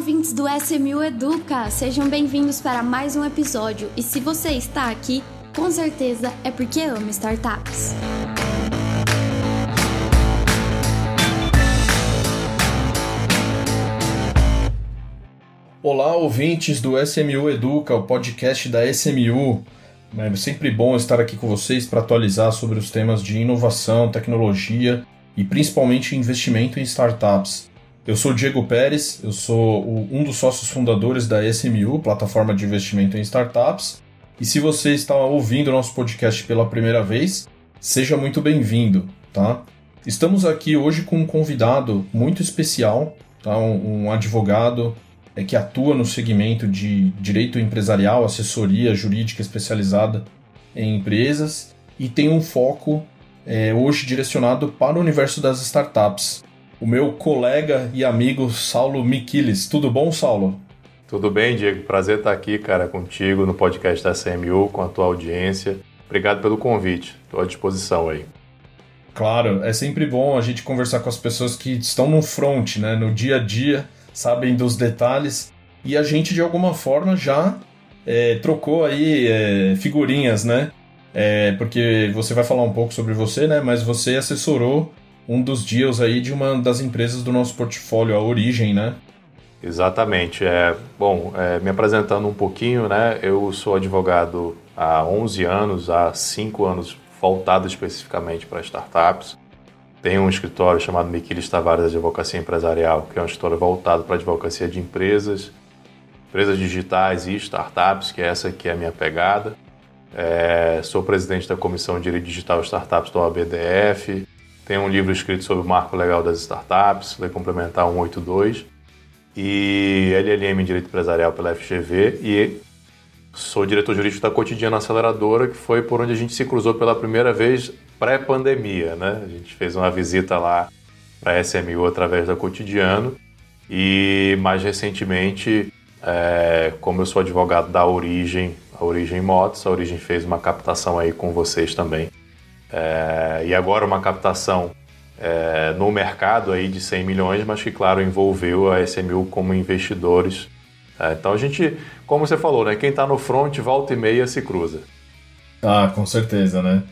ouvintes do SMU Educa! Sejam bem-vindos para mais um episódio. E se você está aqui, com certeza é porque ama startups. Olá, ouvintes do SMU Educa, o podcast da SMU. É sempre bom estar aqui com vocês para atualizar sobre os temas de inovação, tecnologia e principalmente investimento em startups. Eu sou Diego Pérez, eu sou um dos sócios fundadores da SMU, plataforma de investimento em startups. E se você está ouvindo o nosso podcast pela primeira vez, seja muito bem-vindo, tá? Estamos aqui hoje com um convidado muito especial, tá? um, um advogado é, que atua no segmento de direito empresarial, assessoria jurídica especializada em empresas e tem um foco é, hoje direcionado para o universo das startups. O meu colega e amigo Saulo Miquiles. Tudo bom, Saulo? Tudo bem, Diego. Prazer estar aqui, cara, contigo no podcast da CMU, com a tua audiência. Obrigado pelo convite. Estou à disposição aí. Claro, é sempre bom a gente conversar com as pessoas que estão no front, né, no dia a dia sabem dos detalhes e a gente de alguma forma já é, trocou aí é, figurinhas, né? É, porque você vai falar um pouco sobre você, né? Mas você assessorou um dos deals aí de uma das empresas do nosso portfólio, a Origem, né? Exatamente. É, bom, é, me apresentando um pouquinho, né? Eu sou advogado há 11 anos, há 5 anos voltado especificamente para startups. Tem um escritório chamado Miquiles Tavares Advocacia Empresarial, que é um escritório voltado para advocacia de empresas, empresas digitais e startups, que é essa que é a minha pegada. É, sou presidente da Comissão de Direito Digital e Startups do ABDF. Tenho um livro escrito sobre o marco legal das startups, Lei Complementar 182. E LLM em Direito Empresarial pela FGV. E sou diretor jurídico da Cotidiana Aceleradora, que foi por onde a gente se cruzou pela primeira vez pré-pandemia, né? A gente fez uma visita lá para a SMU através da Cotidiano e mais recentemente, é, como eu sou advogado da Origem, a Origem Motos, a Origem fez uma captação aí com vocês também. É, e agora uma captação é, no mercado aí de 100 milhões, mas que, claro, envolveu a SMU como investidores. É, então a gente, como você falou, né, quem está no front, volta e meia se cruza. Ah, com certeza, né?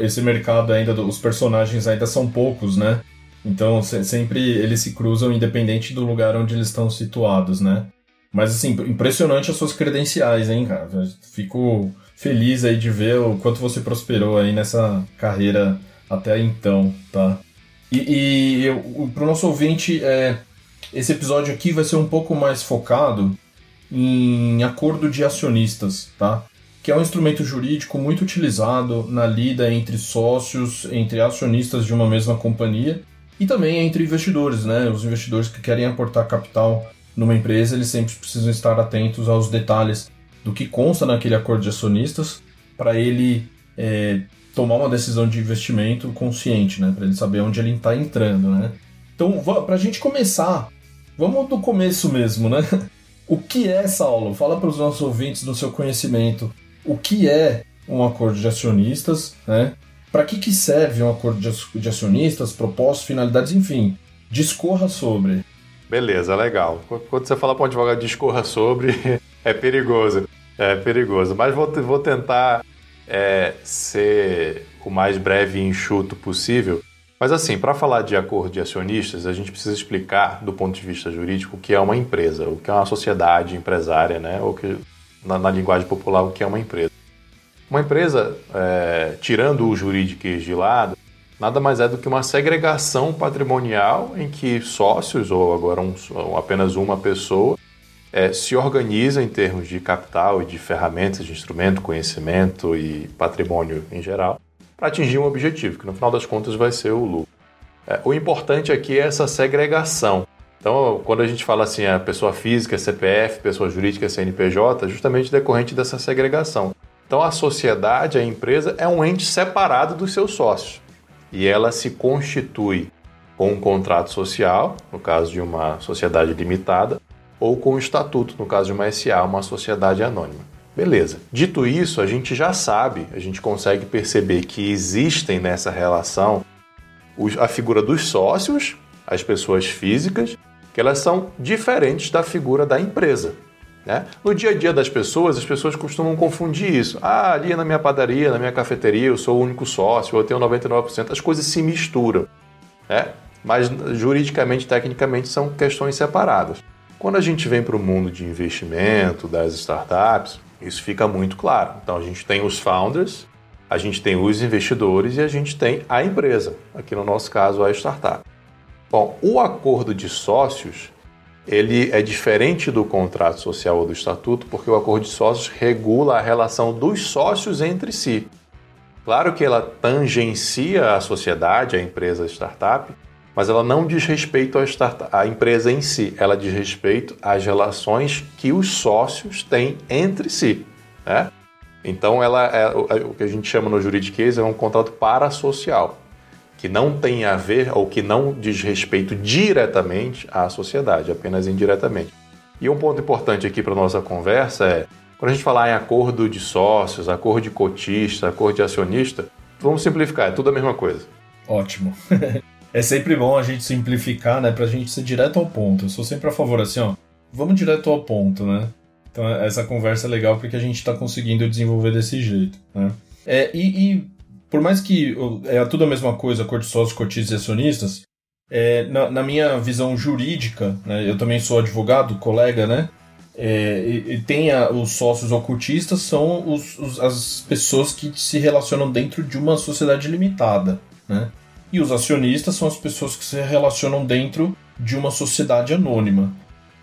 esse mercado ainda, os personagens ainda são poucos, né? Então sempre eles se cruzam independente do lugar onde eles estão situados, né? Mas assim, impressionante as suas credenciais, hein, cara? Fico feliz aí de ver o quanto você prosperou aí nessa carreira até então, tá? E, e para o nosso ouvinte, é, esse episódio aqui vai ser um pouco mais focado em acordo de acionistas, tá? que é um instrumento jurídico muito utilizado na lida entre sócios, entre acionistas de uma mesma companhia e também entre investidores, né? Os investidores que querem aportar capital numa empresa, eles sempre precisam estar atentos aos detalhes do que consta naquele acordo de acionistas para ele é, tomar uma decisão de investimento consciente, né? Para ele saber onde ele está entrando, né? Então, para a gente começar, vamos do começo mesmo, né? O que é, Saulo? Fala para os nossos ouvintes do seu conhecimento o que é um acordo de acionistas, né? Para que, que serve um acordo de acionistas, propósitos, finalidades, enfim, discorra sobre. Beleza, legal. Quando você fala para um advogado discorra sobre, é perigoso. É perigoso. Mas vou, vou tentar é, ser o mais breve e enxuto possível. Mas assim, para falar de acordo de acionistas, a gente precisa explicar do ponto de vista jurídico o que é uma empresa, o que é uma sociedade empresária, né? Ou que na, na linguagem popular, o que é uma empresa. Uma empresa, é, tirando o jurídico de lado, nada mais é do que uma segregação patrimonial em que sócios, ou agora um, apenas uma pessoa, é, se organiza em termos de capital e de ferramentas de instrumento, conhecimento e patrimônio em geral, para atingir um objetivo, que no final das contas vai ser o lucro. É, o importante aqui é essa segregação. Então, quando a gente fala assim, a pessoa física, CPF, pessoa jurídica, CNPJ, justamente decorrente dessa segregação. Então, a sociedade, a empresa, é um ente separado dos seus sócios. E ela se constitui com um contrato social, no caso de uma sociedade limitada, ou com um estatuto, no caso de uma SA, uma sociedade anônima. Beleza. Dito isso, a gente já sabe, a gente consegue perceber que existem nessa relação a figura dos sócios, as pessoas físicas, que elas são diferentes da figura da empresa. Né? No dia a dia das pessoas, as pessoas costumam confundir isso. Ah, ali na minha padaria, na minha cafeteria, eu sou o único sócio, eu tenho 99%, as coisas se misturam. Né? Mas juridicamente, tecnicamente, são questões separadas. Quando a gente vem para o mundo de investimento, das startups, isso fica muito claro. Então a gente tem os founders, a gente tem os investidores e a gente tem a empresa, aqui no nosso caso a startup. Bom, o acordo de sócios ele é diferente do contrato social ou do estatuto, porque o acordo de sócios regula a relação dos sócios entre si. Claro que ela tangencia a sociedade, a empresa a startup, mas ela não diz respeito à empresa em si, ela diz respeito às relações que os sócios têm entre si. Né? Então, ela é, o que a gente chama no juridiquês é um contrato parasocial que não tem a ver ou que não diz respeito diretamente à sociedade, apenas indiretamente. E um ponto importante aqui para nossa conversa é, quando a gente falar em acordo de sócios, acordo de cotista, acordo de acionista, vamos simplificar, é tudo a mesma coisa. Ótimo. é sempre bom a gente simplificar, né, para a gente ser direto ao ponto. Eu sou sempre a favor assim, ó, vamos direto ao ponto, né? Então essa conversa é legal porque a gente está conseguindo desenvolver desse jeito, né? É, e, e por mais que é tudo a mesma coisa, cor de sócios, cotistas e acionistas, é, na, na, minha visão jurídica, né, eu também sou advogado, colega, né? É, e, e tem a, os sócios ocultistas são os, os, as pessoas que se relacionam dentro de uma sociedade limitada, né? E os acionistas são as pessoas que se relacionam dentro de uma sociedade anônima.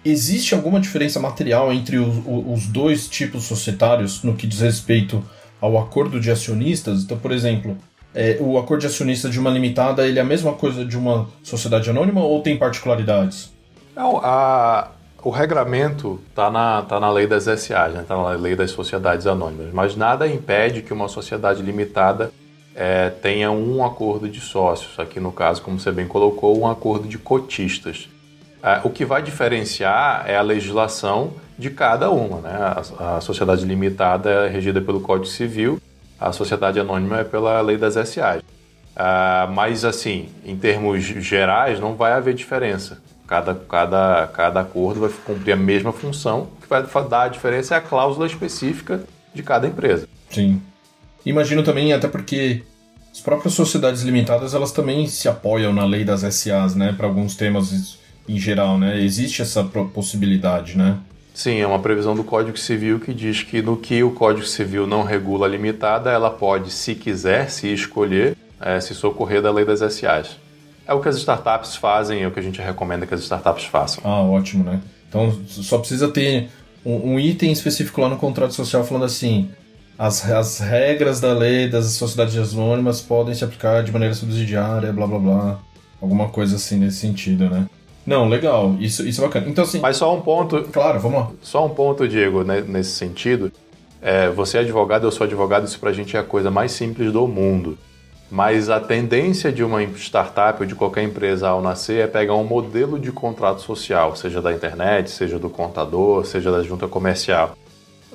Existe alguma diferença material entre os, os dois tipos societários no que diz respeito ao acordo de acionistas. Então, por exemplo, é, o acordo de acionistas de uma limitada ele é a mesma coisa de uma sociedade anônima ou tem particularidades? Não, a, o regramento está na, tá na lei das SA, está né? Tá na lei das sociedades anônimas, mas nada impede que uma sociedade limitada é, tenha um acordo de sócios. Aqui no caso, como você bem colocou, um acordo de cotistas. É, o que vai diferenciar é a legislação de cada uma. Né? A, a, sociedade limitada é regida pelo Código Civil, a sociedade anônima é pela lei das SAs. Ah, mas, assim, em termos gerais, não vai haver diferença. Cada, cada, cada acordo vai cumprir a mesma função. O que vai dar a diferença é a cláusula específica de cada empresa. Sim. Imagino também, até porque as próprias sociedades limitadas, elas também se apoiam na lei das SAs, né? Para alguns temas em geral, né? Existe essa possibilidade, né? Sim, é uma previsão do Código Civil que diz que no que o Código Civil não regula limitada, ela pode, se quiser, se escolher, é, se socorrer da lei das SAs. É o que as startups fazem, é o que a gente recomenda que as startups façam. Ah, ótimo, né? Então só precisa ter um, um item específico lá no contrato social falando assim: as, as regras da lei das sociedades anônimas podem se aplicar de maneira subsidiária, blá blá blá. Alguma coisa assim nesse sentido, né? Não, legal. Isso, isso é bacana. Então, assim. Mas só um ponto. Claro, vamos lá. Só um ponto, Diego, né, nesse sentido. É, você é advogado, eu sou advogado, isso pra gente é a coisa mais simples do mundo. Mas a tendência de uma startup ou de qualquer empresa ao nascer é pegar um modelo de contrato social, seja da internet, seja do contador, seja da junta comercial,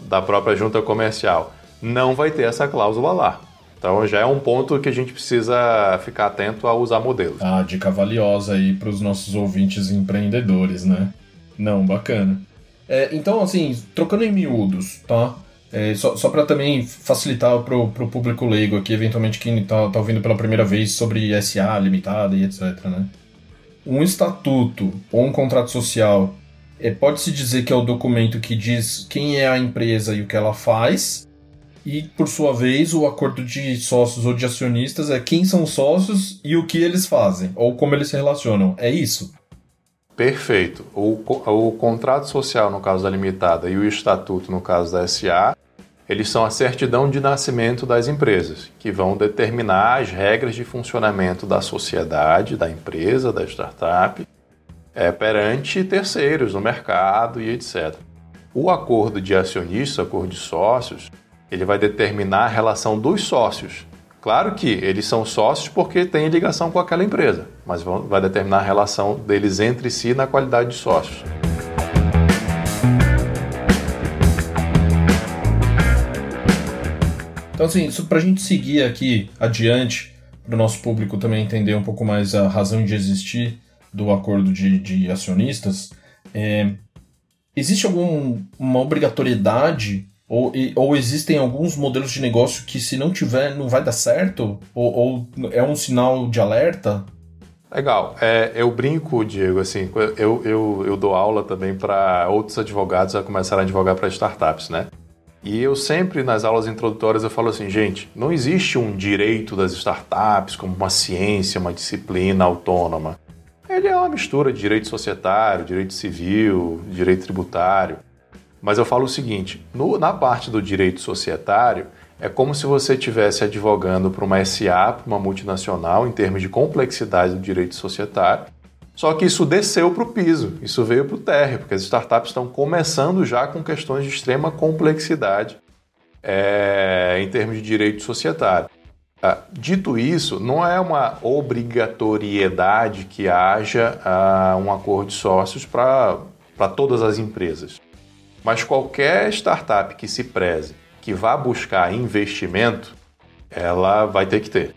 da própria junta comercial. Não vai ter essa cláusula lá. Então já é um ponto que a gente precisa ficar atento a usar modelos. Ah, dica valiosa aí para os nossos ouvintes empreendedores, né? Não, bacana. É, então, assim, trocando em miúdos, tá? É, só só para também facilitar para o público leigo aqui, eventualmente quem está tá ouvindo pela primeira vez sobre SA limitada e etc, né? Um estatuto ou um contrato social é, pode-se dizer que é o documento que diz quem é a empresa e o que ela faz, e, por sua vez, o acordo de sócios ou de acionistas é quem são sócios e o que eles fazem, ou como eles se relacionam. É isso? Perfeito. O, o contrato social, no caso da limitada, e o estatuto, no caso da SA, eles são a certidão de nascimento das empresas, que vão determinar as regras de funcionamento da sociedade, da empresa, da startup, é, perante terceiros no mercado e etc. O acordo de acionistas, acordo de sócios, ele vai determinar a relação dos sócios. Claro que eles são sócios porque têm ligação com aquela empresa, mas vai determinar a relação deles entre si na qualidade de sócios. Então, assim, para a gente seguir aqui adiante, para o nosso público também entender um pouco mais a razão de existir do acordo de, de acionistas, é, existe alguma obrigatoriedade ou, ou existem alguns modelos de negócio que se não tiver não vai dar certo? Ou, ou é um sinal de alerta? Legal. É, eu brinco, Diego, assim, eu, eu, eu dou aula também para outros advogados a começar a advogar para startups, né? E eu sempre, nas aulas introdutórias, eu falo assim, gente, não existe um direito das startups como uma ciência, uma disciplina autônoma. Ele é uma mistura de direito societário, direito civil, direito tributário. Mas eu falo o seguinte: no, na parte do direito societário, é como se você estivesse advogando para uma SA, para uma multinacional, em termos de complexidade do direito societário. Só que isso desceu para o piso, isso veio para o térreo, porque as startups estão começando já com questões de extrema complexidade é, em termos de direito societário. Ah, dito isso, não é uma obrigatoriedade que haja ah, um acordo de sócios para todas as empresas. Mas qualquer startup que se preze, que vá buscar investimento, ela vai ter que ter.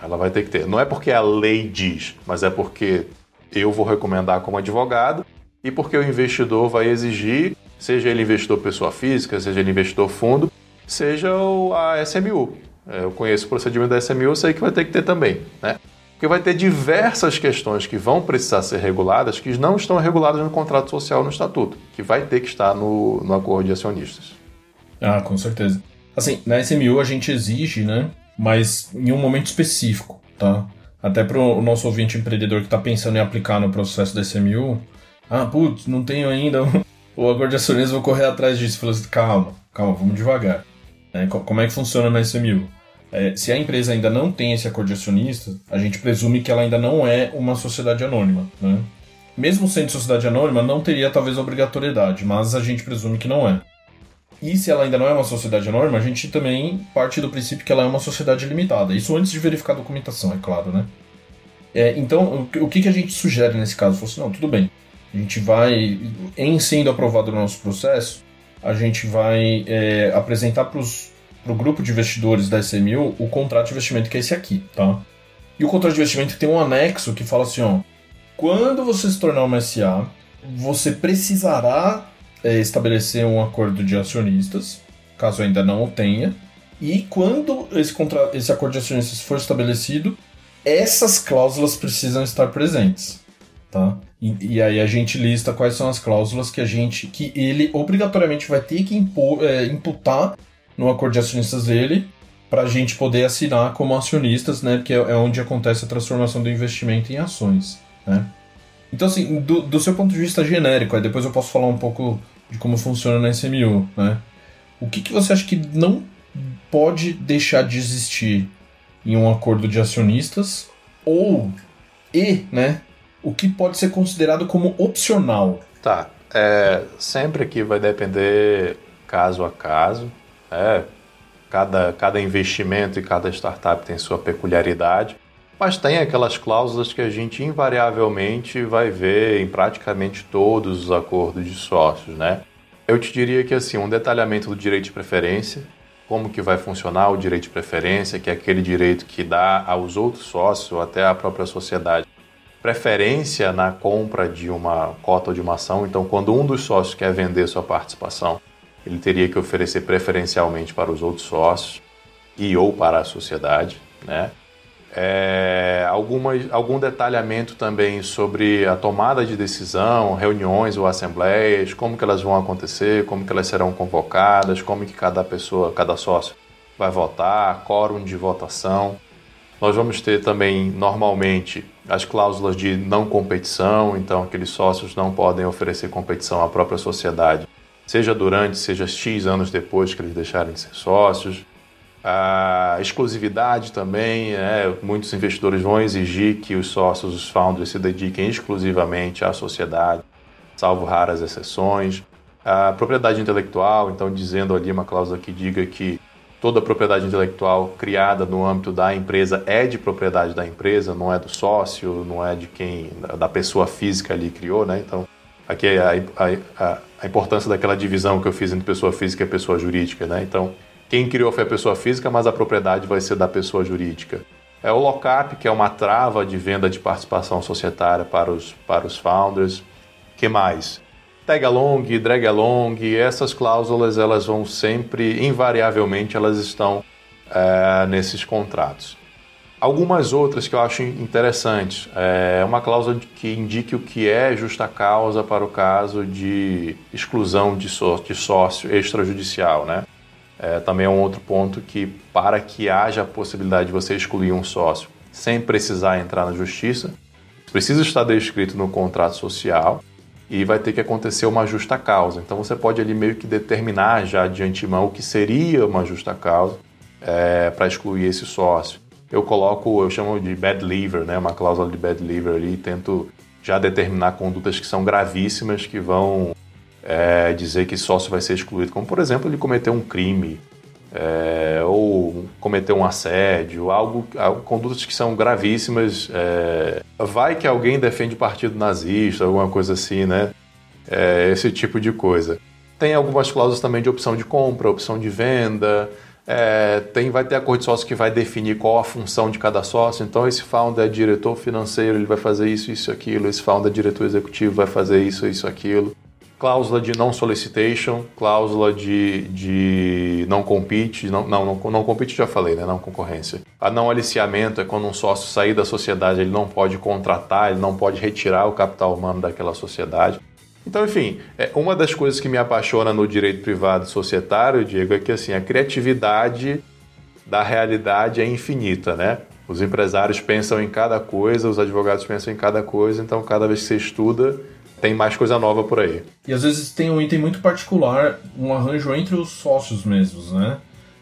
Ela vai ter que ter. Não é porque a lei diz, mas é porque eu vou recomendar como advogado e porque o investidor vai exigir, seja ele investidor pessoa física, seja ele investidor fundo, seja a SMU. É, eu conheço o procedimento da SMU, sei que vai ter que ter também, né? Porque vai ter diversas questões que vão precisar ser reguladas que não estão reguladas no contrato social no estatuto, que vai ter que estar no, no acordo de acionistas. Ah, com certeza. Assim, na SMU a gente exige, né? Mas em um momento específico, tá? Até para o nosso ouvinte empreendedor que está pensando em aplicar no processo da SMU. Ah, putz, não tenho ainda o acordo de acionistas, vou correr atrás disso. Falei assim, calma, calma, vamos devagar. É, como é que funciona na SMU? É, se a empresa ainda não tem esse acordo de acionista, a gente presume que ela ainda não é uma sociedade anônima. Né? Mesmo sendo sociedade anônima, não teria talvez obrigatoriedade, mas a gente presume que não é. E se ela ainda não é uma sociedade anônima, a gente também parte do princípio que ela é uma sociedade limitada. Isso antes de verificar a documentação, é claro, né? É, então, o que, que a gente sugere nesse caso? Falou assim, não, tudo bem. A gente vai, em sendo aprovado o nosso processo, a gente vai é, apresentar para os para o grupo de investidores da SMU o contrato de investimento que é esse aqui, tá? E o contrato de investimento tem um anexo que fala assim, ó, quando você se tornar uma SA, você precisará é, estabelecer um acordo de acionistas, caso ainda não o tenha, e quando esse, contra... esse acordo de acionistas for estabelecido, essas cláusulas precisam estar presentes, tá? E, e, aí a gente lista quais são as cláusulas que a gente, que ele obrigatoriamente vai ter que impor, é, imputar no acordo de acionistas dele para a gente poder assinar como acionistas, né? Que é, é, onde acontece a transformação do investimento em ações, né? Então, assim, do, do seu ponto de vista genérico, aí depois eu posso falar um pouco de como funciona na SMU, né? O que, que você acha que não pode deixar de existir em um acordo de acionistas? Ou, e, né? O que pode ser considerado como opcional? Tá. É, sempre que vai depender caso a caso. É, cada, cada investimento e cada startup tem sua peculiaridade, mas tem aquelas cláusulas que a gente invariavelmente vai ver em praticamente todos os acordos de sócios, né? Eu te diria que assim, um detalhamento do direito de preferência, como que vai funcionar o direito de preferência, que é aquele direito que dá aos outros sócios ou até à própria sociedade preferência na compra de uma cota ou de uma ação. Então, quando um dos sócios quer vender sua participação, ele teria que oferecer preferencialmente para os outros sócios e ou para a sociedade, né? É, alguma, algum detalhamento também sobre a tomada de decisão, reuniões ou assembleias, como que elas vão acontecer, como que elas serão convocadas, como que cada pessoa, cada sócio vai votar, quórum de votação. Nós vamos ter também, normalmente, as cláusulas de não competição, então aqueles sócios não podem oferecer competição à própria sociedade seja durante, seja X anos depois que eles deixarem de ser sócios. A exclusividade também, né? muitos investidores vão exigir que os sócios, os founders, se dediquem exclusivamente à sociedade, salvo raras exceções. A propriedade intelectual, então dizendo ali uma cláusula que diga que toda propriedade intelectual criada no âmbito da empresa é de propriedade da empresa, não é do sócio, não é de quem, da pessoa física ali criou, né? Então, aqui é a, a, a a importância daquela divisão que eu fiz entre pessoa física e pessoa jurídica, né? Então, quem criou foi a pessoa física, mas a propriedade vai ser da pessoa jurídica. É o lockup, que é uma trava de venda de participação societária para os, para os founders. que mais? Tag along, drag along, essas cláusulas elas vão sempre, invariavelmente, elas estão é, nesses contratos. Algumas outras que eu acho interessantes. É uma cláusula que indique o que é justa causa para o caso de exclusão de sócio, extrajudicial, né? É, também é um outro ponto que, para que haja a possibilidade de você excluir um sócio sem precisar entrar na justiça, precisa estar descrito no contrato social e vai ter que acontecer uma justa causa. Então você pode ali meio que determinar já de antemão o que seria uma justa causa é, para excluir esse sócio eu coloco, eu chamo de bad lever, né, uma cláusula de bad lever ali, e tento já determinar condutas que são gravíssimas, que vão é, dizer que sócio vai ser excluído, como por exemplo ele cometer um crime, é, ou cometer um assédio, algo, condutas que são gravíssimas. É, vai que alguém defende partido nazista, alguma coisa assim, né? É, esse tipo de coisa. Tem algumas cláusulas também de opção de compra, opção de venda. É, tem, vai ter acordo de sócio que vai definir qual a função de cada sócio. Então, esse founder é diretor financeiro, ele vai fazer isso, isso, aquilo. Esse founder é diretor executivo, vai fazer isso, isso, aquilo. Cláusula de não solicitation, cláusula de, de não compete, não, não, não, não compete já falei, né? Não concorrência. A não aliciamento é quando um sócio sair da sociedade, ele não pode contratar, ele não pode retirar o capital humano daquela sociedade. Então, enfim, é, uma das coisas que me apaixona no direito privado societário, Diego, é que assim, a criatividade da realidade é infinita, né? Os empresários pensam em cada coisa, os advogados pensam em cada coisa, então cada vez que você estuda, tem mais coisa nova por aí. E às vezes tem um item muito particular, um arranjo entre os sócios mesmos, né?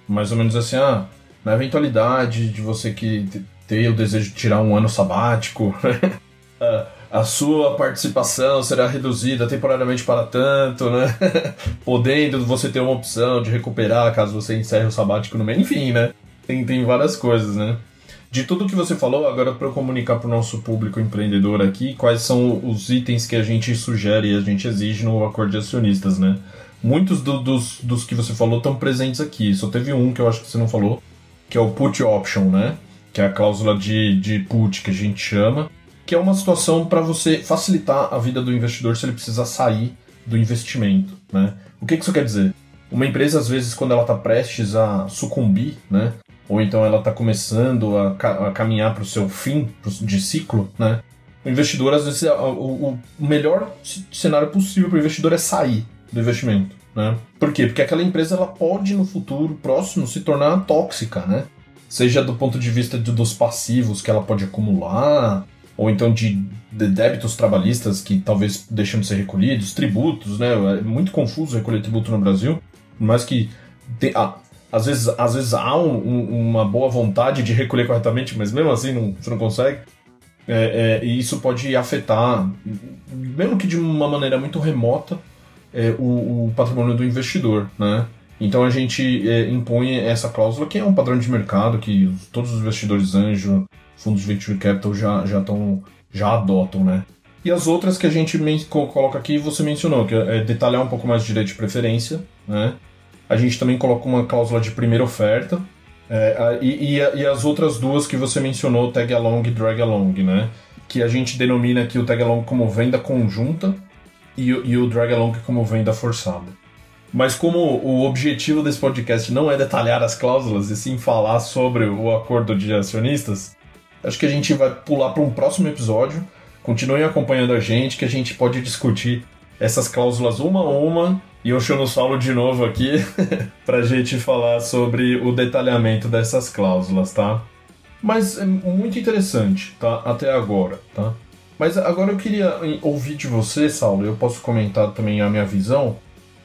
Mais ou menos assim, ah, na eventualidade de você que ter o desejo de tirar um ano sabático, né? Ah, a sua participação será reduzida temporariamente para tanto, né? Podendo você ter uma opção de recuperar caso você encerre o sabático no meio. Enfim, né? Tem, tem várias coisas, né? De tudo que você falou, agora para eu comunicar para o nosso público empreendedor aqui, quais são os itens que a gente sugere e a gente exige no acordo de acionistas, né? Muitos do, dos, dos que você falou estão presentes aqui, só teve um que eu acho que você não falou, que é o put option, né? Que é a cláusula de, de put que a gente chama, que é uma situação para você facilitar a vida do investidor se ele precisar sair do investimento. Né? O que, que isso quer dizer? Uma empresa, às vezes, quando ela está prestes a sucumbir, né? ou então ela está começando a, ca a caminhar para o seu fim de ciclo, né? o investidor, às vezes, o, o melhor cenário possível para o investidor é sair do investimento. Né? Por quê? Porque aquela empresa ela pode, no futuro próximo, se tornar tóxica, né? Seja do ponto de vista de, dos passivos que ela pode acumular, ou então de, débitos trabalhistas que talvez deixam de ser recolhidos, tributos, né? É muito confuso recolher tributo no Brasil, mas que tem, ah, às, vezes, às vezes há um, uma boa vontade de recolher corretamente, mas mesmo assim não, você não consegue. É, é, e isso pode afetar, mesmo que de uma maneira muito remota, é, o, o, patrimônio do investidor, né? Então a gente é, impõe essa cláusula que é um padrão de mercado que todos os investidores anjo fundos venture capital já já estão já adotam, né? E as outras que a gente coloca aqui, você mencionou, que é detalhar um pouco mais o direito de preferência, né? A gente também coloca uma cláusula de primeira oferta, é, e, e, e, as outras duas que você mencionou, tag along e drag along, né? Que a gente denomina aqui o tag along como venda conjunta e, e o drag along como venda forçada. Mas como o objetivo desse podcast não é detalhar as cláusulas e sim falar sobre o acordo de acionistas, Acho que a gente vai pular para um próximo episódio. Continuem acompanhando a gente, que a gente pode discutir essas cláusulas uma a uma. E eu chamo o Saulo de novo aqui para a gente falar sobre o detalhamento dessas cláusulas, tá? Mas é muito interessante, tá? Até agora, tá? Mas agora eu queria ouvir de você, Saulo, eu posso comentar também a minha visão,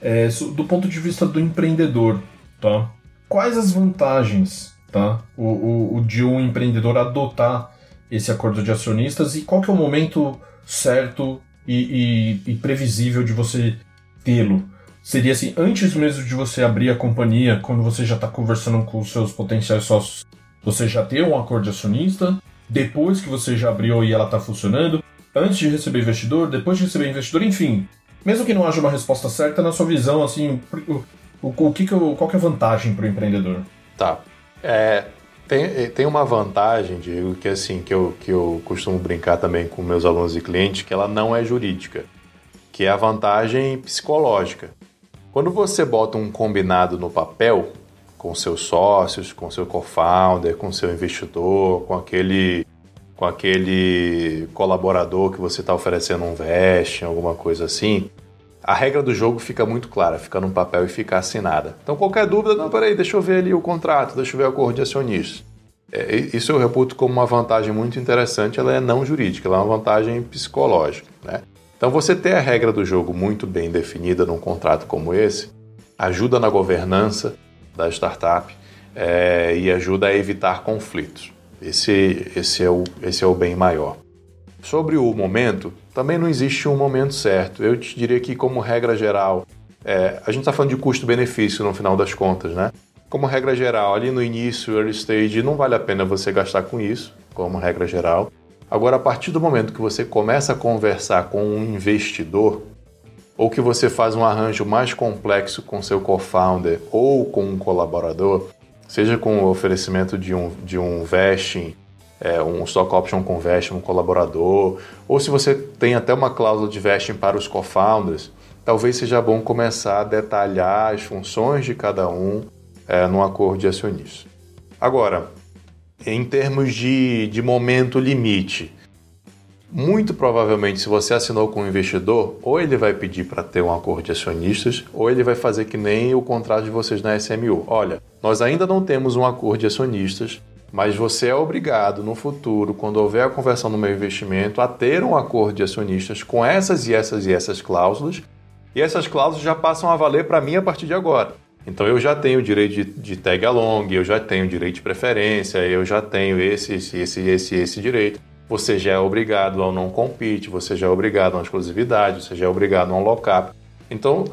é, do ponto de vista do empreendedor, tá? Quais as vantagens tá? O, o, o, de um empreendedor adotar esse acordo de acionistas e qual que é o momento certo e, e, e previsível de você tê-lo. Seria assim, antes mesmo de você abrir a companhia, quando você já está conversando com os seus potenciais sócios, você já tem um acordo de acionista, depois que você já abriu e ela está funcionando, antes de receber investidor, depois de receber investidor, enfim. Mesmo que não haja uma resposta certa, na sua visão, assim, o, o, o que que, qual que é a vantagem para o empreendedor? Tá. É, Tem, tem uma vantagem, Diego, que assim, que eu, que eu costumo brincar também com meus alunos e clientes, que ela não é jurídica, que é a vantagem psicológica. Quando você bota um combinado no papel, com seus sócios, com seu co-founder, com seu investidor, com aquele com aquele colaborador que você está oferecendo um vesting, alguma coisa assim, a regra do jogo fica muito clara, fica no papel e fica assinada. Então, qualquer dúvida, não, peraí, deixa eu ver ali o contrato, deixa eu ver o acordo de acionistas. É, isso eu reputo como uma vantagem muito interessante, ela é não jurídica, ela é uma vantagem psicológica. Né? Então, você ter a regra do jogo muito bem definida num contrato como esse ajuda na governança da startup é, e ajuda a evitar conflitos. Esse, esse, é o, esse é o bem maior. Sobre o momento, também não existe um momento certo. Eu te diria que, como regra geral, é, a gente está falando de custo-benefício no final das contas, né? Como regra geral, ali no início, early stage, não vale a pena você gastar com isso, como regra geral. Agora, a partir do momento que você começa a conversar com um investidor, ou que você faz um arranjo mais complexo com seu co-founder ou com um colaborador, seja com o oferecimento de um, de um vesting é, um stock option com vesting, um colaborador, ou se você tem até uma cláusula de vesting para os co-founders, talvez seja bom começar a detalhar as funções de cada um é, num acordo de acionistas. Agora, em termos de, de momento limite, muito provavelmente, se você assinou com um investidor, ou ele vai pedir para ter um acordo de acionistas, ou ele vai fazer que nem o contrato de vocês na SMU. Olha, nós ainda não temos um acordo de acionistas, mas você é obrigado no futuro, quando houver a conversão do meu investimento, a ter um acordo de acionistas com essas e essas e essas cláusulas, e essas cláusulas já passam a valer para mim a partir de agora. Então eu já tenho direito de, de tag along, eu já tenho direito de preferência, eu já tenho esse, esse, esse, esse, esse direito. Você já é obrigado ao não compete, você já é obrigado a uma exclusividade, você já é obrigado a um lockup. Então,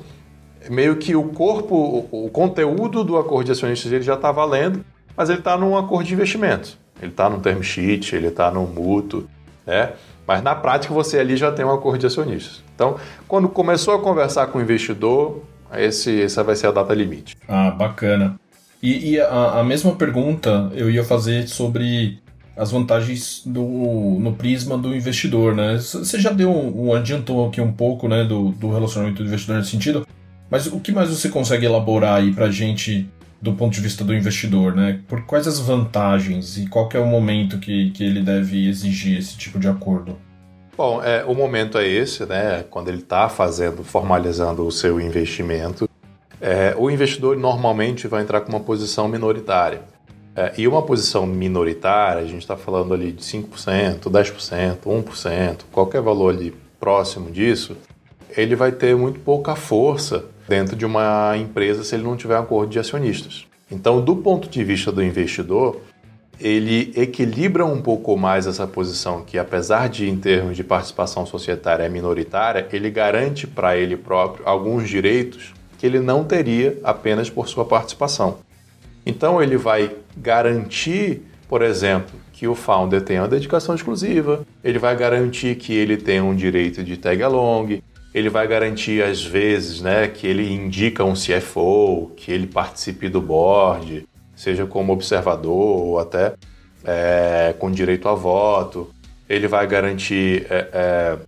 meio que o corpo, o, o conteúdo do acordo de acionistas ele já está valendo, mas ele está num acordo de investimento. Ele está no term sheet, ele está no mútuo, né? Mas na prática você ali já tem um acordo de acionistas. Então, quando começou a conversar com o investidor, esse, essa vai ser a data limite. Ah, bacana. E, e a, a, mesma pergunta eu ia fazer sobre as vantagens do, no prisma do investidor, né? Você já deu um, um adiantou aqui um pouco, né, do, do relacionamento do investidor nesse sentido, mas o que mais você consegue elaborar aí para gente do ponto de vista do investidor, né? Por quais as vantagens e qual é o momento que, que ele deve exigir esse tipo de acordo? Bom, é, o momento é esse, né? Quando ele está fazendo, formalizando o seu investimento, é, o investidor normalmente vai entrar com uma posição minoritária. É, e uma posição minoritária, a gente está falando ali de 5%, 10%, 1%, qualquer valor ali próximo disso, ele vai ter muito pouca força dentro de uma empresa se ele não tiver um acordo de acionistas. Então, do ponto de vista do investidor, ele equilibra um pouco mais essa posição que, apesar de em termos de participação societária é minoritária, ele garante para ele próprio alguns direitos que ele não teria apenas por sua participação. Então, ele vai garantir, por exemplo, que o founder tenha uma dedicação exclusiva, ele vai garantir que ele tenha um direito de tag along, ele vai garantir às vezes, né, que ele indica um CFO, que ele participe do board, seja como observador ou até é, com direito a voto. Ele vai garantir é, é,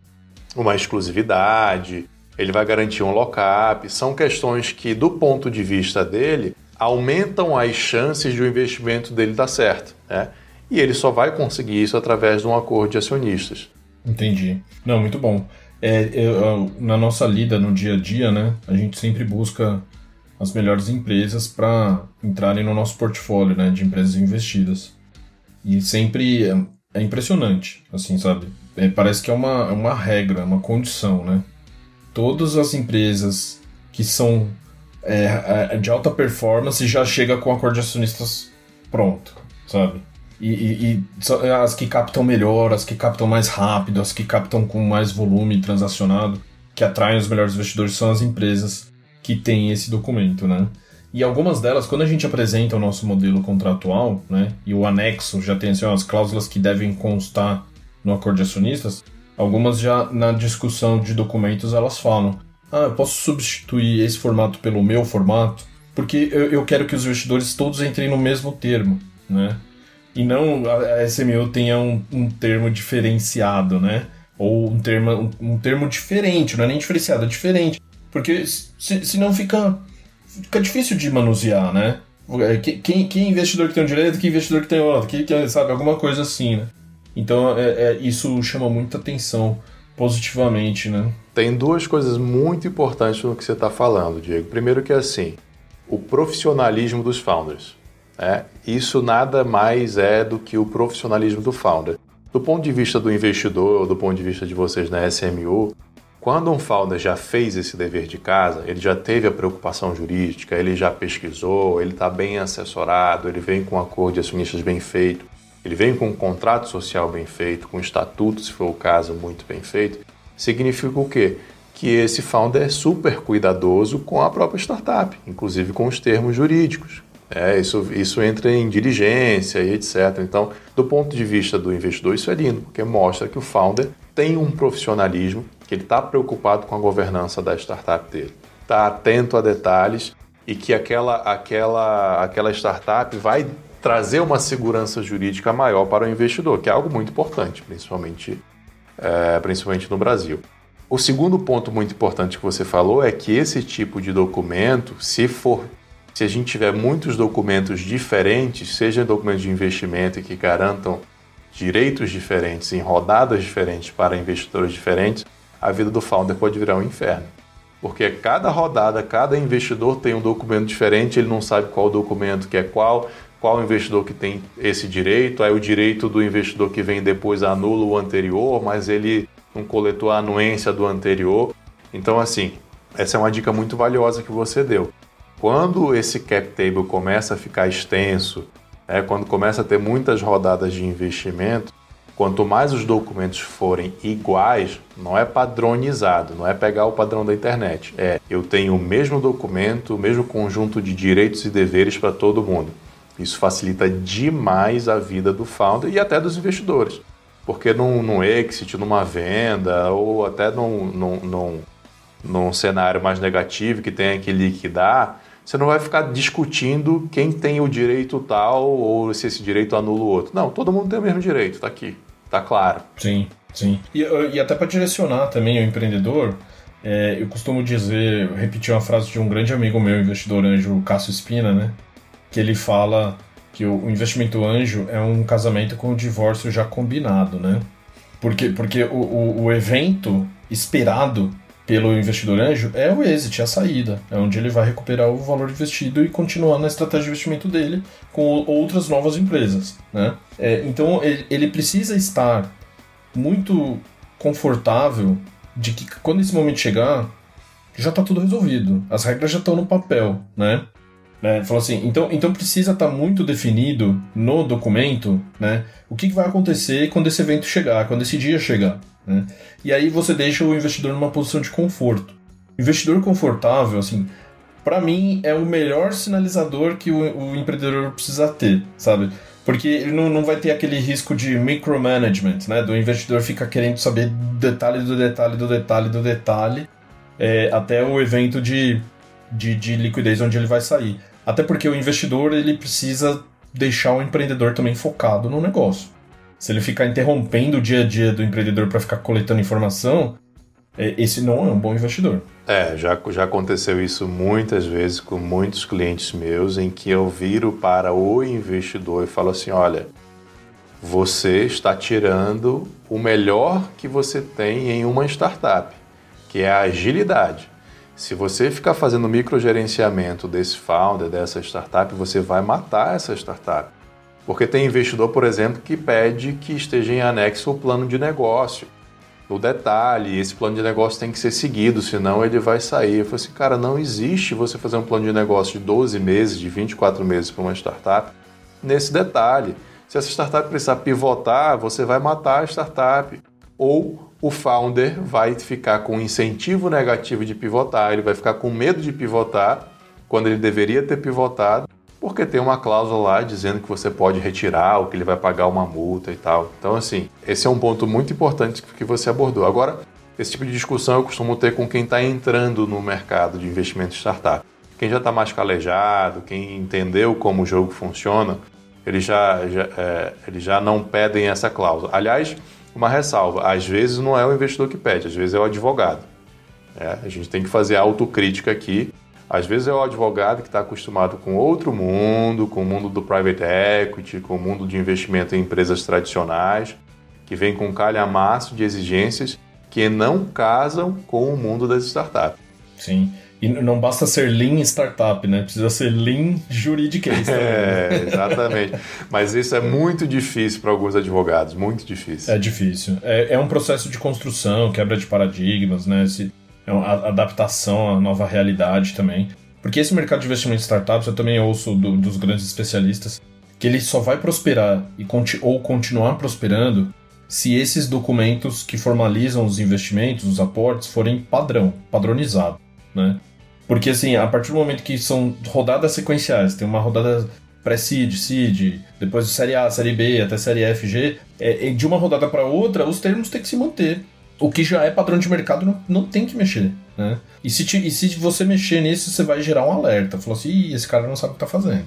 uma exclusividade, ele vai garantir um lockup. São questões que, do ponto de vista dele, aumentam as chances de o investimento dele dar certo. Né? E ele só vai conseguir isso através de um acordo de acionistas. Entendi. Não, muito bom. É, eu, na nossa lida no dia a dia, né, a gente sempre busca as melhores empresas para entrarem no nosso portfólio né, de empresas investidas. E sempre é, é impressionante, assim, sabe? É, parece que é uma, é uma regra, uma condição, né? Todas as empresas que são é, é de alta performance já chega com acordo de acionistas pronto, sabe? E, e, e, as que captam melhor, as que captam mais rápido, as que captam com mais volume transacionado, que atraem os melhores investidores são as empresas que têm esse documento, né? E algumas delas, quando a gente apresenta o nosso modelo contratual, né, e o anexo já tem assim, as cláusulas que devem constar no acordo de acionistas, algumas já na discussão de documentos elas falam: ah, eu posso substituir esse formato pelo meu formato, porque eu, eu quero que os investidores todos entrem no mesmo termo, né? E não a SMU tenha um, um termo diferenciado, né? Ou um termo, um, termo diferente, não é nem diferenciado, é diferente. Porque se, senão fica, fica difícil de manusear, né? É, quem, quem investidor que tem um direito, que investidor que tem outro, que, que sabe, alguma coisa assim, né? Então é, é, isso chama muita atenção positivamente, né? Tem duas coisas muito importantes no que você está falando, Diego. Primeiro que é assim, o profissionalismo dos founders. Né? Isso nada mais é do que o profissionalismo do founder. Do ponto de vista do investidor, do ponto de vista de vocês na SMU, quando um founder já fez esse dever de casa, ele já teve a preocupação jurídica, ele já pesquisou, ele está bem assessorado, ele vem com um acordo de acionistas bem feito, ele vem com um contrato social bem feito, com um estatuto, se for o caso, muito bem feito, significa o quê? Que esse founder é super cuidadoso com a própria startup, inclusive com os termos jurídicos. É, isso, isso entra em diligência e etc. Então, do ponto de vista do investidor, isso é lindo, porque mostra que o founder tem um profissionalismo, que ele está preocupado com a governança da startup dele, está atento a detalhes e que aquela, aquela, aquela startup vai trazer uma segurança jurídica maior para o investidor, que é algo muito importante, principalmente, é, principalmente no Brasil. O segundo ponto muito importante que você falou é que esse tipo de documento, se for se a gente tiver muitos documentos diferentes, seja documentos de investimento que garantam direitos diferentes em rodadas diferentes para investidores diferentes, a vida do founder pode virar um inferno. Porque cada rodada, cada investidor tem um documento diferente, ele não sabe qual documento que é qual, qual investidor que tem esse direito, aí o direito do investidor que vem depois anula o anterior, mas ele não coletou a anuência do anterior. Então, assim, essa é uma dica muito valiosa que você deu. Quando esse cap table começa a ficar extenso, é, quando começa a ter muitas rodadas de investimento, quanto mais os documentos forem iguais, não é padronizado, não é pegar o padrão da internet. É, eu tenho o mesmo documento, o mesmo conjunto de direitos e deveres para todo mundo. Isso facilita demais a vida do founder e até dos investidores. Porque num, num exit, numa venda, ou até num, num, num, num cenário mais negativo que tenha que liquidar, você não vai ficar discutindo quem tem o direito tal ou se esse direito anula o outro. Não, todo mundo tem o mesmo direito, está aqui, está claro. Sim, sim. E, e até para direcionar também o empreendedor, é, eu costumo dizer, repetir uma frase de um grande amigo meu, investidor anjo, Cássio Espina, né? Que ele fala que o investimento anjo é um casamento com o divórcio já combinado, né? Porque, porque o, o, o evento esperado pelo investidor anjo é o exit, é a saída. É onde ele vai recuperar o valor investido e continuar na estratégia de investimento dele com outras novas empresas. Né? É, então ele, ele precisa estar muito confortável de que quando esse momento chegar, já está tudo resolvido. As regras já estão no papel, né? Né? Falou assim, então, então precisa estar tá muito definido no documento né, o que, que vai acontecer quando esse evento chegar, quando esse dia chegar. Né? E aí você deixa o investidor numa posição de conforto. Investidor confortável, assim, para mim é o melhor sinalizador que o, o, empreendedor precisa ter, sabe? Porque ele não, não vai ter aquele risco de micromanagement, né? Do investidor ficar querendo saber detalhe do detalhe do detalhe do detalhe é, até o evento de, de, de liquidez onde ele vai sair. Até porque o investidor ele precisa deixar o empreendedor também focado no negócio. Se ele ficar interrompendo o dia a dia do empreendedor para ficar coletando informação, é, esse não é um bom investidor. É, já, já aconteceu isso muitas vezes com muitos clientes meus, em que eu viro para o investidor e falo assim: olha, você está tirando o melhor que você tem em uma startup, que é a agilidade. Se você ficar fazendo microgerenciamento desse founder, dessa startup, você vai matar essa startup. Porque tem investidor, por exemplo, que pede que esteja em anexo o plano de negócio. No detalhe, esse plano de negócio tem que ser seguido, senão ele vai sair. Eu falei assim, cara, não existe você fazer um plano de negócio de 12 meses, de 24 meses para uma startup nesse detalhe. Se essa startup precisar pivotar, você vai matar a startup. Ou o founder vai ficar com incentivo negativo de pivotar, ele vai ficar com medo de pivotar quando ele deveria ter pivotado porque tem uma cláusula lá dizendo que você pode retirar ou que ele vai pagar uma multa e tal. Então, assim, esse é um ponto muito importante que você abordou. Agora, esse tipo de discussão eu costumo ter com quem está entrando no mercado de investimento startup. Quem já está mais calejado, quem entendeu como o jogo funciona, eles já, já, é, eles já não pedem essa cláusula. Aliás, uma ressalva: às vezes não é o investidor que pede, às vezes é o advogado. É, a gente tem que fazer autocrítica aqui. Às vezes é o advogado que está acostumado com outro mundo, com o mundo do private equity, com o mundo de investimento em empresas tradicionais, que vem com um calhamaço de exigências que não casam com o mundo das startups. Sim. E não basta ser lean startup, né? Precisa ser lean juridiquês. É, exatamente. Mas isso é muito difícil para alguns advogados, muito difícil. É difícil. É, é, um processo de construção, quebra de paradigmas, né? Se é uma adaptação à nova realidade também. Porque esse mercado de investimento em startups, eu também ouço do, dos grandes especialistas, que ele só vai prosperar e conti ou continuar prosperando se esses documentos que formalizam os investimentos, os aportes, forem padrão, padronizado, né? Porque assim, a partir do momento que são rodadas sequenciais, tem uma rodada pré-seed, seed, depois de série A, série B, até série F, G, é, de uma rodada para outra, os termos têm que se manter o que já é padrão de mercado não, não tem que mexer, né? E se, te, e se você mexer nisso, você vai gerar um alerta. Falou assim, Ih, esse cara não sabe o que está fazendo.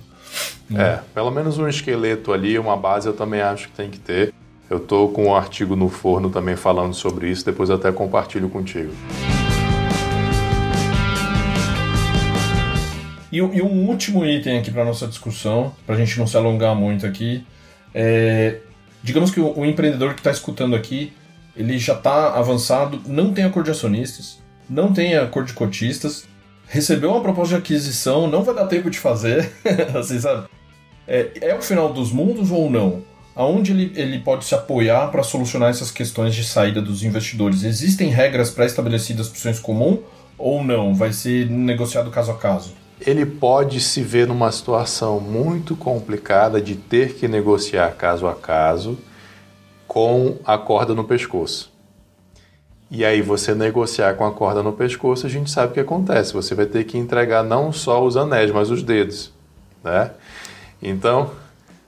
É, pelo menos um esqueleto ali, uma base eu também acho que tem que ter. Eu tô com um artigo no forno também falando sobre isso, depois até compartilho contigo. E, e um último item aqui para nossa discussão, para a gente não se alongar muito aqui, é, digamos que o, o empreendedor que está escutando aqui ele já está avançado, não tem acordo de acionistas, não tem acordo de cotistas, recebeu uma proposta de aquisição, não vai dar tempo de fazer, assim, sabe? É, é o final dos mundos ou não? Aonde ele, ele pode se apoiar para solucionar essas questões de saída dos investidores? Existem regras pré-estabelecidas para o senso comum ou não? Vai ser negociado caso a caso? Ele pode se ver numa situação muito complicada de ter que negociar caso a caso com a corda no pescoço. E aí você negociar com a corda no pescoço, a gente sabe o que acontece. Você vai ter que entregar não só os anéis, mas os dedos, né? Então,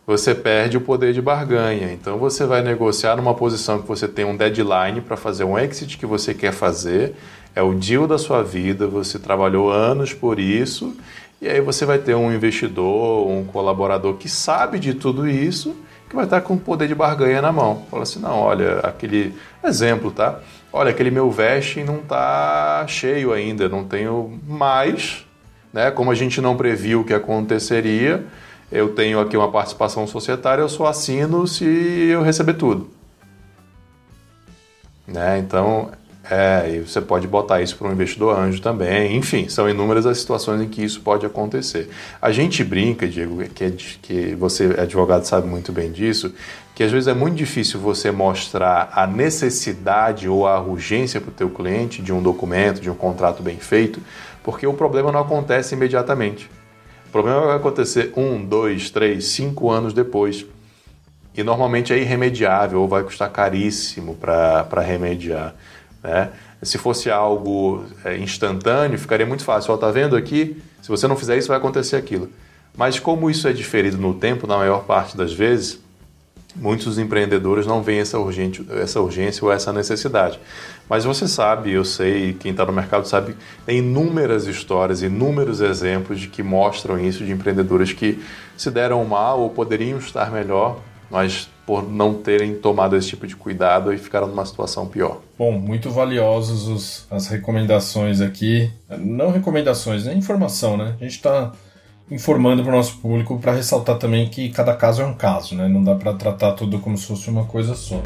você perde o poder de barganha. Então, você vai negociar numa posição que você tem um deadline para fazer um exit que você quer fazer, é o deal da sua vida, você trabalhou anos por isso, e aí você vai ter um investidor, um colaborador que sabe de tudo isso que vai estar com o poder de barganha na mão. Fala assim, não, olha, aquele exemplo, tá? Olha, aquele meu vesting não está cheio ainda, não tenho mais, né? Como a gente não previu o que aconteceria, eu tenho aqui uma participação societária, eu só assino se eu receber tudo. Né? Então, é, e você pode botar isso para um investidor anjo também. Enfim, são inúmeras as situações em que isso pode acontecer. A gente brinca, Diego, que, é, que você, advogado, sabe muito bem disso, que às vezes é muito difícil você mostrar a necessidade ou a urgência para o teu cliente de um documento, de um contrato bem feito, porque o problema não acontece imediatamente. O problema vai acontecer um, dois, três, cinco anos depois. E normalmente é irremediável ou vai custar caríssimo para remediar. Né? Se fosse algo é, instantâneo, ficaria muito fácil. Ó, tá vendo aqui? Se você não fizer isso, vai acontecer aquilo. Mas como isso é diferido no tempo, na maior parte das vezes, muitos empreendedores não veem essa, urgente, essa urgência ou essa necessidade. Mas você sabe, eu sei, quem está no mercado sabe, tem inúmeras histórias, inúmeros exemplos de que mostram isso de empreendedores que se deram mal ou poderiam estar melhor mas por não terem tomado esse tipo de cuidado e ficaram numa situação pior. Bom, muito valiosos os, as recomendações aqui. Não recomendações, é informação, né? A gente está informando para o nosso público para ressaltar também que cada caso é um caso, né? Não dá para tratar tudo como se fosse uma coisa só.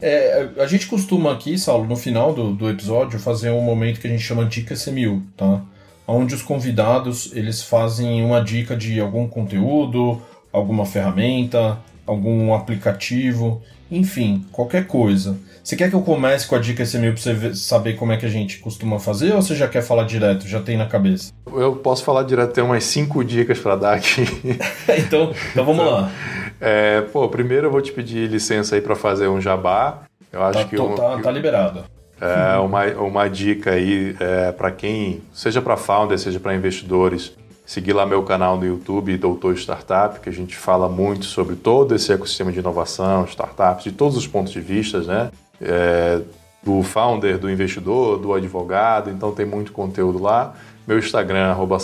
É, a gente costuma aqui, Saulo, no final do, do episódio, fazer um momento que a gente chama Dica CMU, tá? Onde os convidados eles fazem uma dica de algum conteúdo, alguma ferramenta, algum aplicativo, enfim, qualquer coisa. Você quer que eu comece com a dica SMU para você saber como é que a gente costuma fazer ou você já quer falar direto, já tem na cabeça? Eu posso falar direto, tem umas cinco dicas para dar aqui. então, então vamos então, lá. É, pô, primeiro eu vou te pedir licença aí para fazer um jabá. Eu acho tá, que, tô, tá, tá liberado. É uma, uma dica aí é, para quem, seja para founders, seja para investidores, seguir lá meu canal no YouTube, Doutor Startup, que a gente fala muito sobre todo esse ecossistema de inovação, startups, de todos os pontos de vista, né? É, do founder, do investidor, do advogado, então tem muito conteúdo lá. Meu Instagram, arroba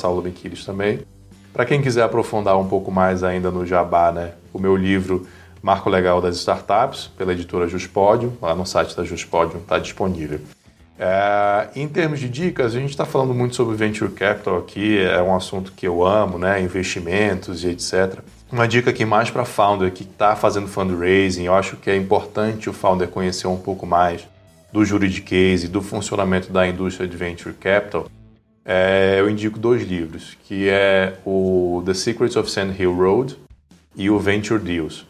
também. Para quem quiser aprofundar um pouco mais ainda no Jabá, né? O meu livro Marco Legal das Startups, pela editora Juspódio, lá no site da Juspódio está disponível. É, em termos de dicas, a gente está falando muito sobre Venture Capital aqui, é um assunto que eu amo, né? Investimentos e etc. Uma dica aqui mais para founder que está fazendo fundraising, eu acho que é importante o founder conhecer um pouco mais do juridiquês e do funcionamento da indústria de Venture Capital é, eu indico dois livros, que é o The Secrets of Sand Hill Road e o Venture Deals.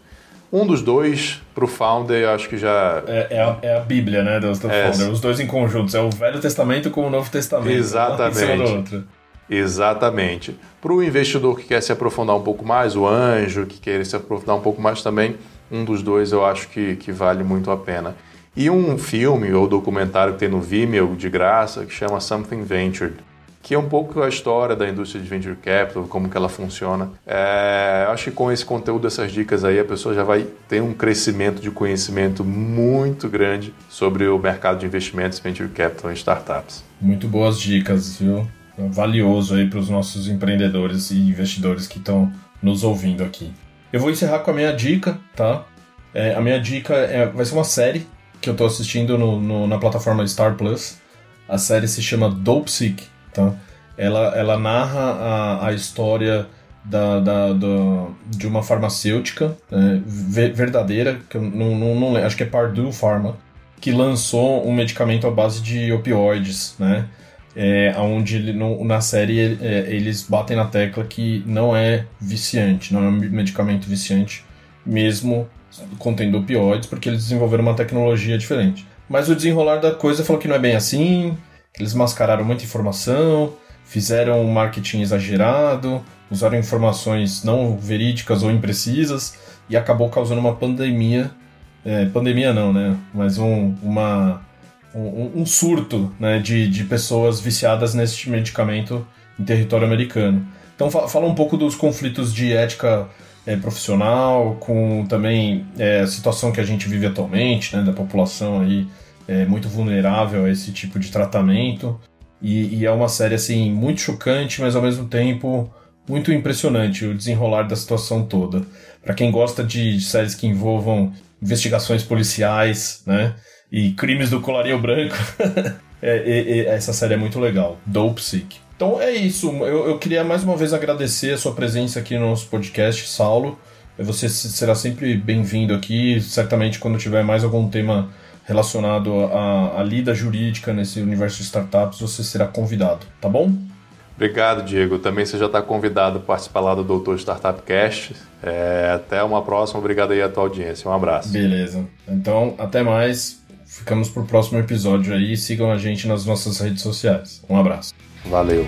Um dos dois, para o founder, eu acho que já... É, é, a, é a Bíblia, né, do, do é, founder. Os dois em conjuntos. É o Velho Testamento com o Novo Testamento. Exatamente. Exatamente. Para o investidor que quer se aprofundar um pouco mais, o anjo que quer se aprofundar um pouco mais também, um dos dois eu acho que, que vale muito a pena. E um filme ou documentário que tem no Vimeo de graça que chama Something Ventured que é um pouco a história da indústria de venture capital, como que ela funciona. É, acho que com esse conteúdo, essas dicas aí, a pessoa já vai ter um crescimento de conhecimento muito grande sobre o mercado de investimentos venture capital em startups. Muito boas dicas, viu? Valioso aí para os nossos empreendedores e investidores que estão nos ouvindo aqui. Eu vou encerrar com a minha dica, tá? É, a minha dica é, vai ser uma série que eu estou assistindo no, no, na plataforma Star Plus. A série se chama Dope Sick Tá? Ela, ela narra a, a história da, da, da, de uma farmacêutica é, verdadeira, que eu não, não, não, acho que é Purdue Pharma, que lançou um medicamento à base de opioides, né? É, onde no, na série é, eles batem na tecla que não é viciante, não é um medicamento viciante, mesmo contendo opioides, porque eles desenvolveram uma tecnologia diferente. Mas o desenrolar da coisa falou que não é bem assim, eles mascararam muita informação, fizeram um marketing exagerado, usaram informações não verídicas ou imprecisas e acabou causando uma pandemia. É, pandemia não, né? Mas um, uma, um, um surto né, de, de pessoas viciadas nesse medicamento em território americano. Então fala um pouco dos conflitos de ética é, profissional, com também é, a situação que a gente vive atualmente, né, da população aí é muito vulnerável a esse tipo de tratamento. E, e, é uma série assim muito chocante, mas ao mesmo tempo muito impressionante o desenrolar da situação toda. Para quem gosta de, de, séries que envolvam investigações policiais, né, e crimes do colarinho branco, é, é, é, essa série é muito legal. Dope Sick. Então é isso. Eu, eu queria mais uma vez agradecer a sua presença aqui no nosso podcast, Saulo. Você será sempre bem-vindo aqui. Certamente quando tiver mais algum tema relacionado à, à lida jurídica nesse universo de startups, você será convidado, tá bom? Obrigado, Diego. Também você já está convidado a participar lá do Doutor Startup Cast. É, até uma próxima. Obrigado aí a tua audiência. Um abraço. Beleza. Então, até mais. Ficamos para o próximo episódio aí. Sigam a gente nas nossas redes sociais. Um abraço. Valeu.